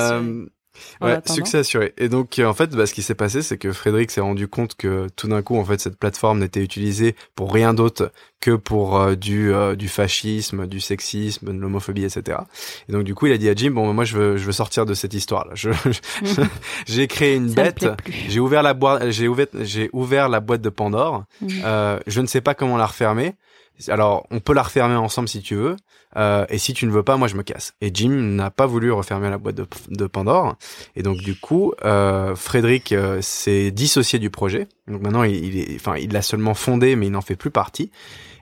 Ouais, succès assuré. Et donc, euh, en fait, bah, ce qui s'est passé, c'est que Frédéric s'est rendu compte que tout d'un coup, en fait, cette plateforme n'était utilisée pour rien d'autre que pour euh, du, euh, du fascisme, du sexisme, de l'homophobie, etc. Et donc, du coup, il a dit à Jim, bon, moi, je veux, je veux sortir de cette histoire-là. Je, j'ai créé une bête. J'ai ouvert la boîte, j'ai ouvert, j'ai ouvert la boîte de Pandore. Mhm. je ne sais pas comment la refermer. Alors, on peut la refermer ensemble si tu veux, euh, et si tu ne veux pas, moi je me casse. Et Jim n'a pas voulu refermer la boîte de, Pandore, et donc du coup, euh, Frédéric euh, s'est dissocié du projet. Donc maintenant, il, il l'a seulement fondé, mais il n'en fait plus partie.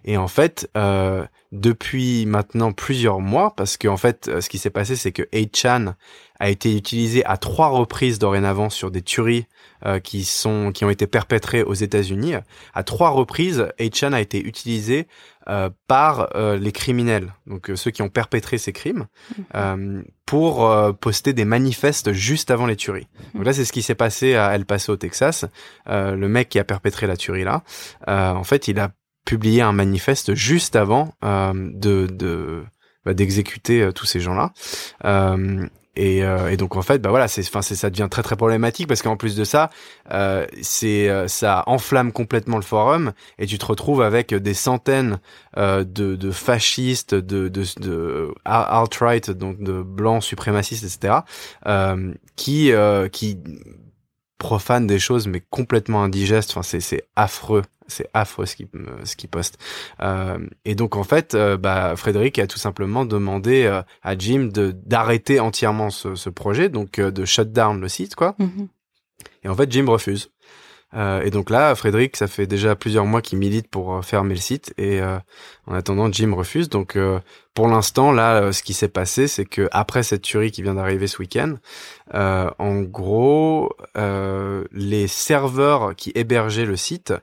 Et en fait, euh, depuis maintenant plusieurs mois, parce que en fait, euh, ce qui s'est passé, c'est que 8chan a été utilisé à trois reprises dorénavant sur des tueries euh, qui sont qui ont été perpétrées aux États-Unis. À trois reprises, 8chan a été utilisé euh, par euh, les criminels, donc ceux qui ont perpétré ces crimes, mhm. pour poster des manifestes juste avant les tueries. Donc là, c'est ce qui s'est passé à El Paso, au Texas. le mec qui a perpétré la tuerie là, en fait, il a publié un manifeste juste avant de, de bah, d'exécuter tous ces gens-là. Et, euh, et, donc en fait, bah voilà, c'est, enfin, c'est, ça devient très très problématique parce qu'en plus de ça, euh, c'est, euh, ça enflamme complètement le forum et tu te retrouves avec des centaines euh, de, de fascistes, de, de, de alt-right, donc de blancs suprémacistes, etc., euh, qui, qui profanent des choses mais complètement indigestes. Enfin, c'est, affreux c'est affreux ce qu'il ce qui poste. Euh, et donc en fait, euh, bah, Frédéric a tout simplement demandé euh, à Jim de d'arrêter entièrement ce, ce, projet, donc de shut down le site, quoi. Mm-hmm. Et en fait, Jim refuse. Et donc là, Frédéric, ça fait déjà plusieurs mois qu'il milite pour fermer le site, et en attendant, Jim refuse. Donc pour l'instant, là, ce qui s'est passé, c'est que après cette tuerie qui vient d'arriver ce week-end, en gros, les serveurs qui hébergeaient le site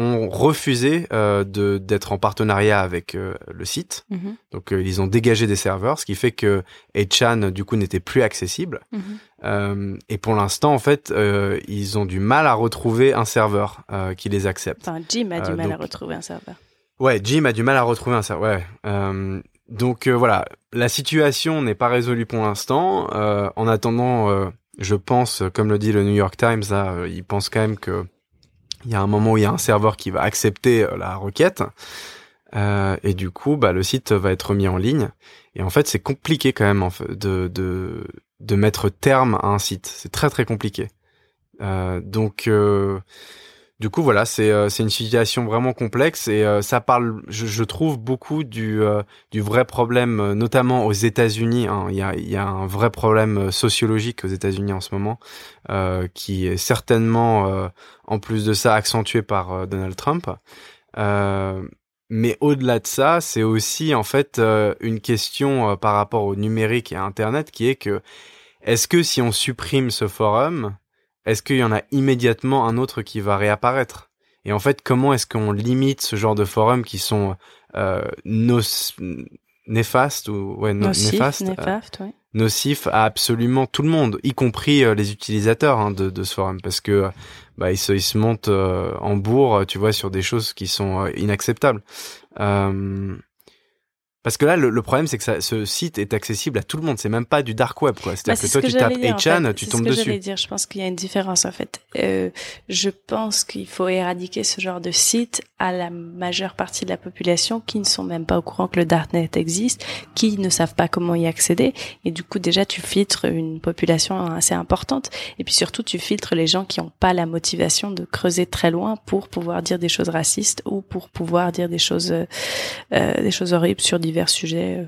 ont refusé euh, de d'être en partenariat avec euh, le site. Mhm. Donc euh, ils ont dégagé des serveurs, ce qui fait que Echan du coup n'était plus accessible. Mhm. et pour l'instant en fait ils ont du mal à retrouver un serveur qui les accepte. Enfin Jim a du mal à retrouver un serveur. Ouais, Jim a du mal à retrouver un serveur. Ouais. donc voilà, la situation n'est pas résolue pour l'instant. en attendant, je pense, comme le dit le New York Times, là, ils pensent quand même que il y a un moment où il y a un serveur qui va accepter euh, la requête. Euh, et du coup, bah, le site va être mis en ligne. Et en fait, c'est compliqué quand même de, de, de mettre terme à un site. C'est très très compliqué. Euh, donc, euh, du coup, voilà, c'est euh, une situation vraiment complexe et euh, ça parle, je, trouve beaucoup du euh, du vrai problème, notamment aux États-Unis. Hein. Il y a il y a un vrai problème sociologique aux États-Unis en ce moment, qui est certainement en plus de ça accentué par Donald Trump. mais au-delà de ça, c'est aussi en fait une question par rapport au numérique et à Internet qui est que est-ce que si on supprime ce forum, est-ce qu'il y en a immédiatement un autre qui va réapparaître? Et en fait, comment est-ce qu'on limite ce genre de forums qui sont euh, néfastes ou ouais, néfastes, euh, nocifs à absolument tout le monde, y compris euh, les utilisateurs hein, de, de, ce forum, parce que bah, ils se, ils se montent euh, en bourre, tu vois, sur des choses qui sont inacceptables. Parce que là, le, problème, c'est que ça, ce site est accessible à tout le monde. C'est même pas du dark web, quoi. C'est-à-dire bah, que toi, tu tapes H&N, tu tombes dessus. C'est ce que dire. Je pense qu'il y a une différence, en fait. Euh, je pense qu'il faut éradiquer ce genre de site à la majeure partie de la population qui ne sont même pas au courant que le darknet existe, qui ne savent pas comment y accéder. Et du coup, déjà, tu filtres une population assez importante. Et puis surtout, tu filtres les gens qui n'ont pas la motivation de creuser très loin pour pouvoir dire des choses racistes ou pour pouvoir dire des choses, euh, euh des choses horribles sur divers sujets. Euh,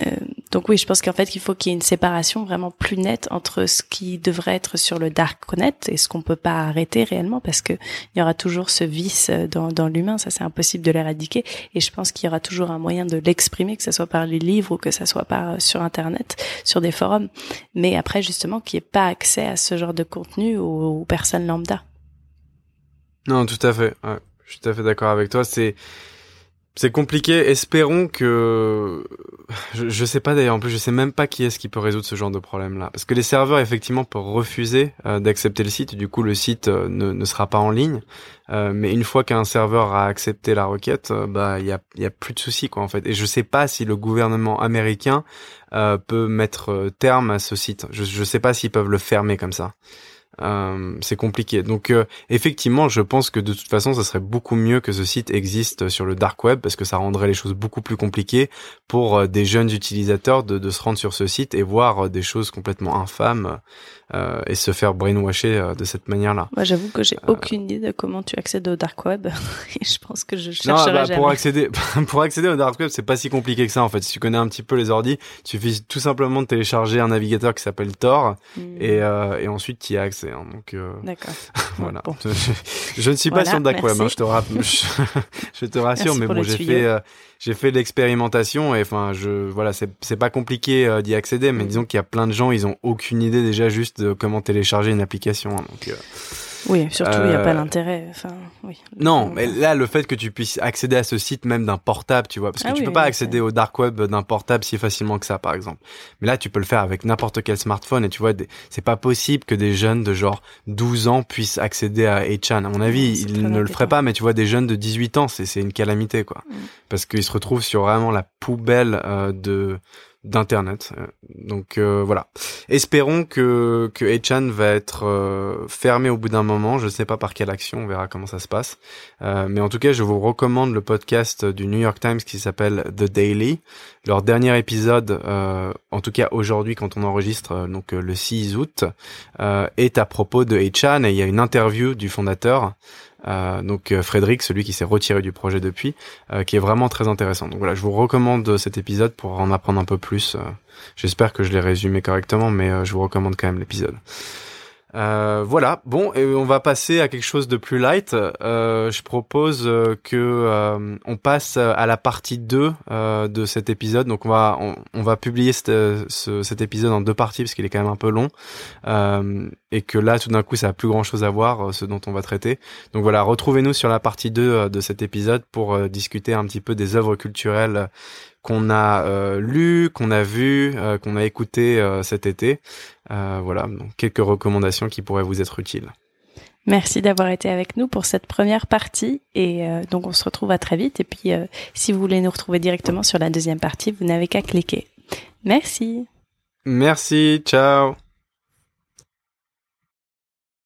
euh, donc oui, je pense qu'en fait, il faut qu'il y ait une séparation vraiment plus nette entre ce qui devrait être sur le darknet et ce qu'on peut pas arrêter réellement, parce que il y aura toujours ce vice euh, dans, l'humain, ça c'est impossible de l'éradiquer. Et je pense qu'il y aura toujours un moyen de l'exprimer, que ce soit par les livres ou que ce soit par sur Internet, sur des forums. Mais après, justement, qu'il n'y ait pas accès à ce genre de contenu aux, personnes lambda. Non, tout à fait. je suis tout à fait d'accord avec toi. C'est c'est compliqué. Espérons que je, je sais pas d'ailleurs. En plus, je sais même pas qui est-ce qui peut résoudre ce genre de problème-là, parce que les serveurs effectivement peuvent refuser euh, d'accepter le site. Du coup, le site euh, ne, ne, sera pas en ligne. Euh, mais une fois qu'un serveur a accepté la requête, bah il y a, y a plus de soucis quoi en fait. Et je sais pas si le gouvernement américain peut mettre terme à ce site. Je, je sais pas s'ils peuvent le fermer comme ça. Euh, c'est compliqué. Donc euh, effectivement, je pense que de toute façon, ça serait beaucoup mieux que ce site existe sur le dark web parce que ça rendrait les choses beaucoup plus compliquées pour euh, des jeunes utilisateurs de, de, se rendre sur ce site et voir des choses complètement infâmes euh, et se faire brainwasher euh, de cette manière-là. Moi, j'avoue que j'ai euh, aucune idée de comment tu accèdes au dark web. et je pense que je chercherai non, bah, pour accéder pour accéder au dark web, c'est pas si compliqué que ça en fait. Si tu connais un petit peu les ordi, il suffit tout simplement de télécharger un navigateur qui s'appelle Tor hmm. et, et ensuite tu y as accès. Hein. donc d'accord. voilà. Je, ne suis pas sur le dark web, hein, je te je, te rassure, mais bon, j'ai fait j'ai fait l'expérimentation et enfin je voilà c'est c'est pas compliqué euh, d'y accéder mais mm. disons qu'il y a plein de gens ils ont aucune idée déjà juste de comment télécharger une application hein, donc euh, oui, surtout, il n'y a pas l'intérêt. Euh, enfin, oui. Non, mais là, le fait que tu puisses accéder à ce site même d'un portable, tu vois, parce que ah tu peux pas accéder au dark web d'un portable si facilement que ça, par exemple. Mais là, tu peux le faire avec n'importe quel smartphone et tu vois, c'est pas possible que des jeunes de genre 12 ans puissent accéder à 8chan. À mon avis, ils ne le feraient pas, mais tu vois, des jeunes de 18 ans, c'est une calamité, quoi. Mm. Parce qu'ils se retrouvent sur vraiment la poubelle euh, de d'internet. Donc euh, voilà. Espérons que que Echan va être euh, fermé au bout d'un moment. Je sais pas par quelle action, on verra comment ça se passe. Euh, mais en tout cas, je vous recommande le podcast du New York Times qui s'appelle The Daily. Leur dernier épisode, en tout cas aujourd'hui quand on enregistre, donc le 6 août, est à propos de Echan et il y a une interview du fondateur. Euh, donc euh, Frédéric, celui qui s'est retiré du projet depuis, euh, qui est vraiment très intéressant. Donc voilà, je vous recommande cet épisode pour en apprendre un peu plus. J'espère que je l'ai résumé correctement, mais je vous recommande quand même l'épisode. Euh, voilà, bon, et on va passer à quelque chose de plus light. Euh, je propose euh, que euh, on passe à la partie 2 de cet épisode. Donc on va on, va publier cet épisode en deux parties parce qu'il est quand même un peu long et que là tout d'un coup ça a plus grand chose à voir ce dont on va traiter. Donc voilà, retrouvez-nous sur la partie 2 de cet épisode pour discuter un petit peu des œuvres culturelles qu'on a euh, lu, qu'on a vu, euh, qu'on a écouté euh, cet été. voilà, donc quelques recommandations qui pourraient vous être utiles. Merci d'avoir été avec nous pour cette première partie et donc on se retrouve à très vite et puis si vous voulez nous retrouver directement sur la deuxième partie, vous n'avez qu'à cliquer. Merci. Merci, ciao.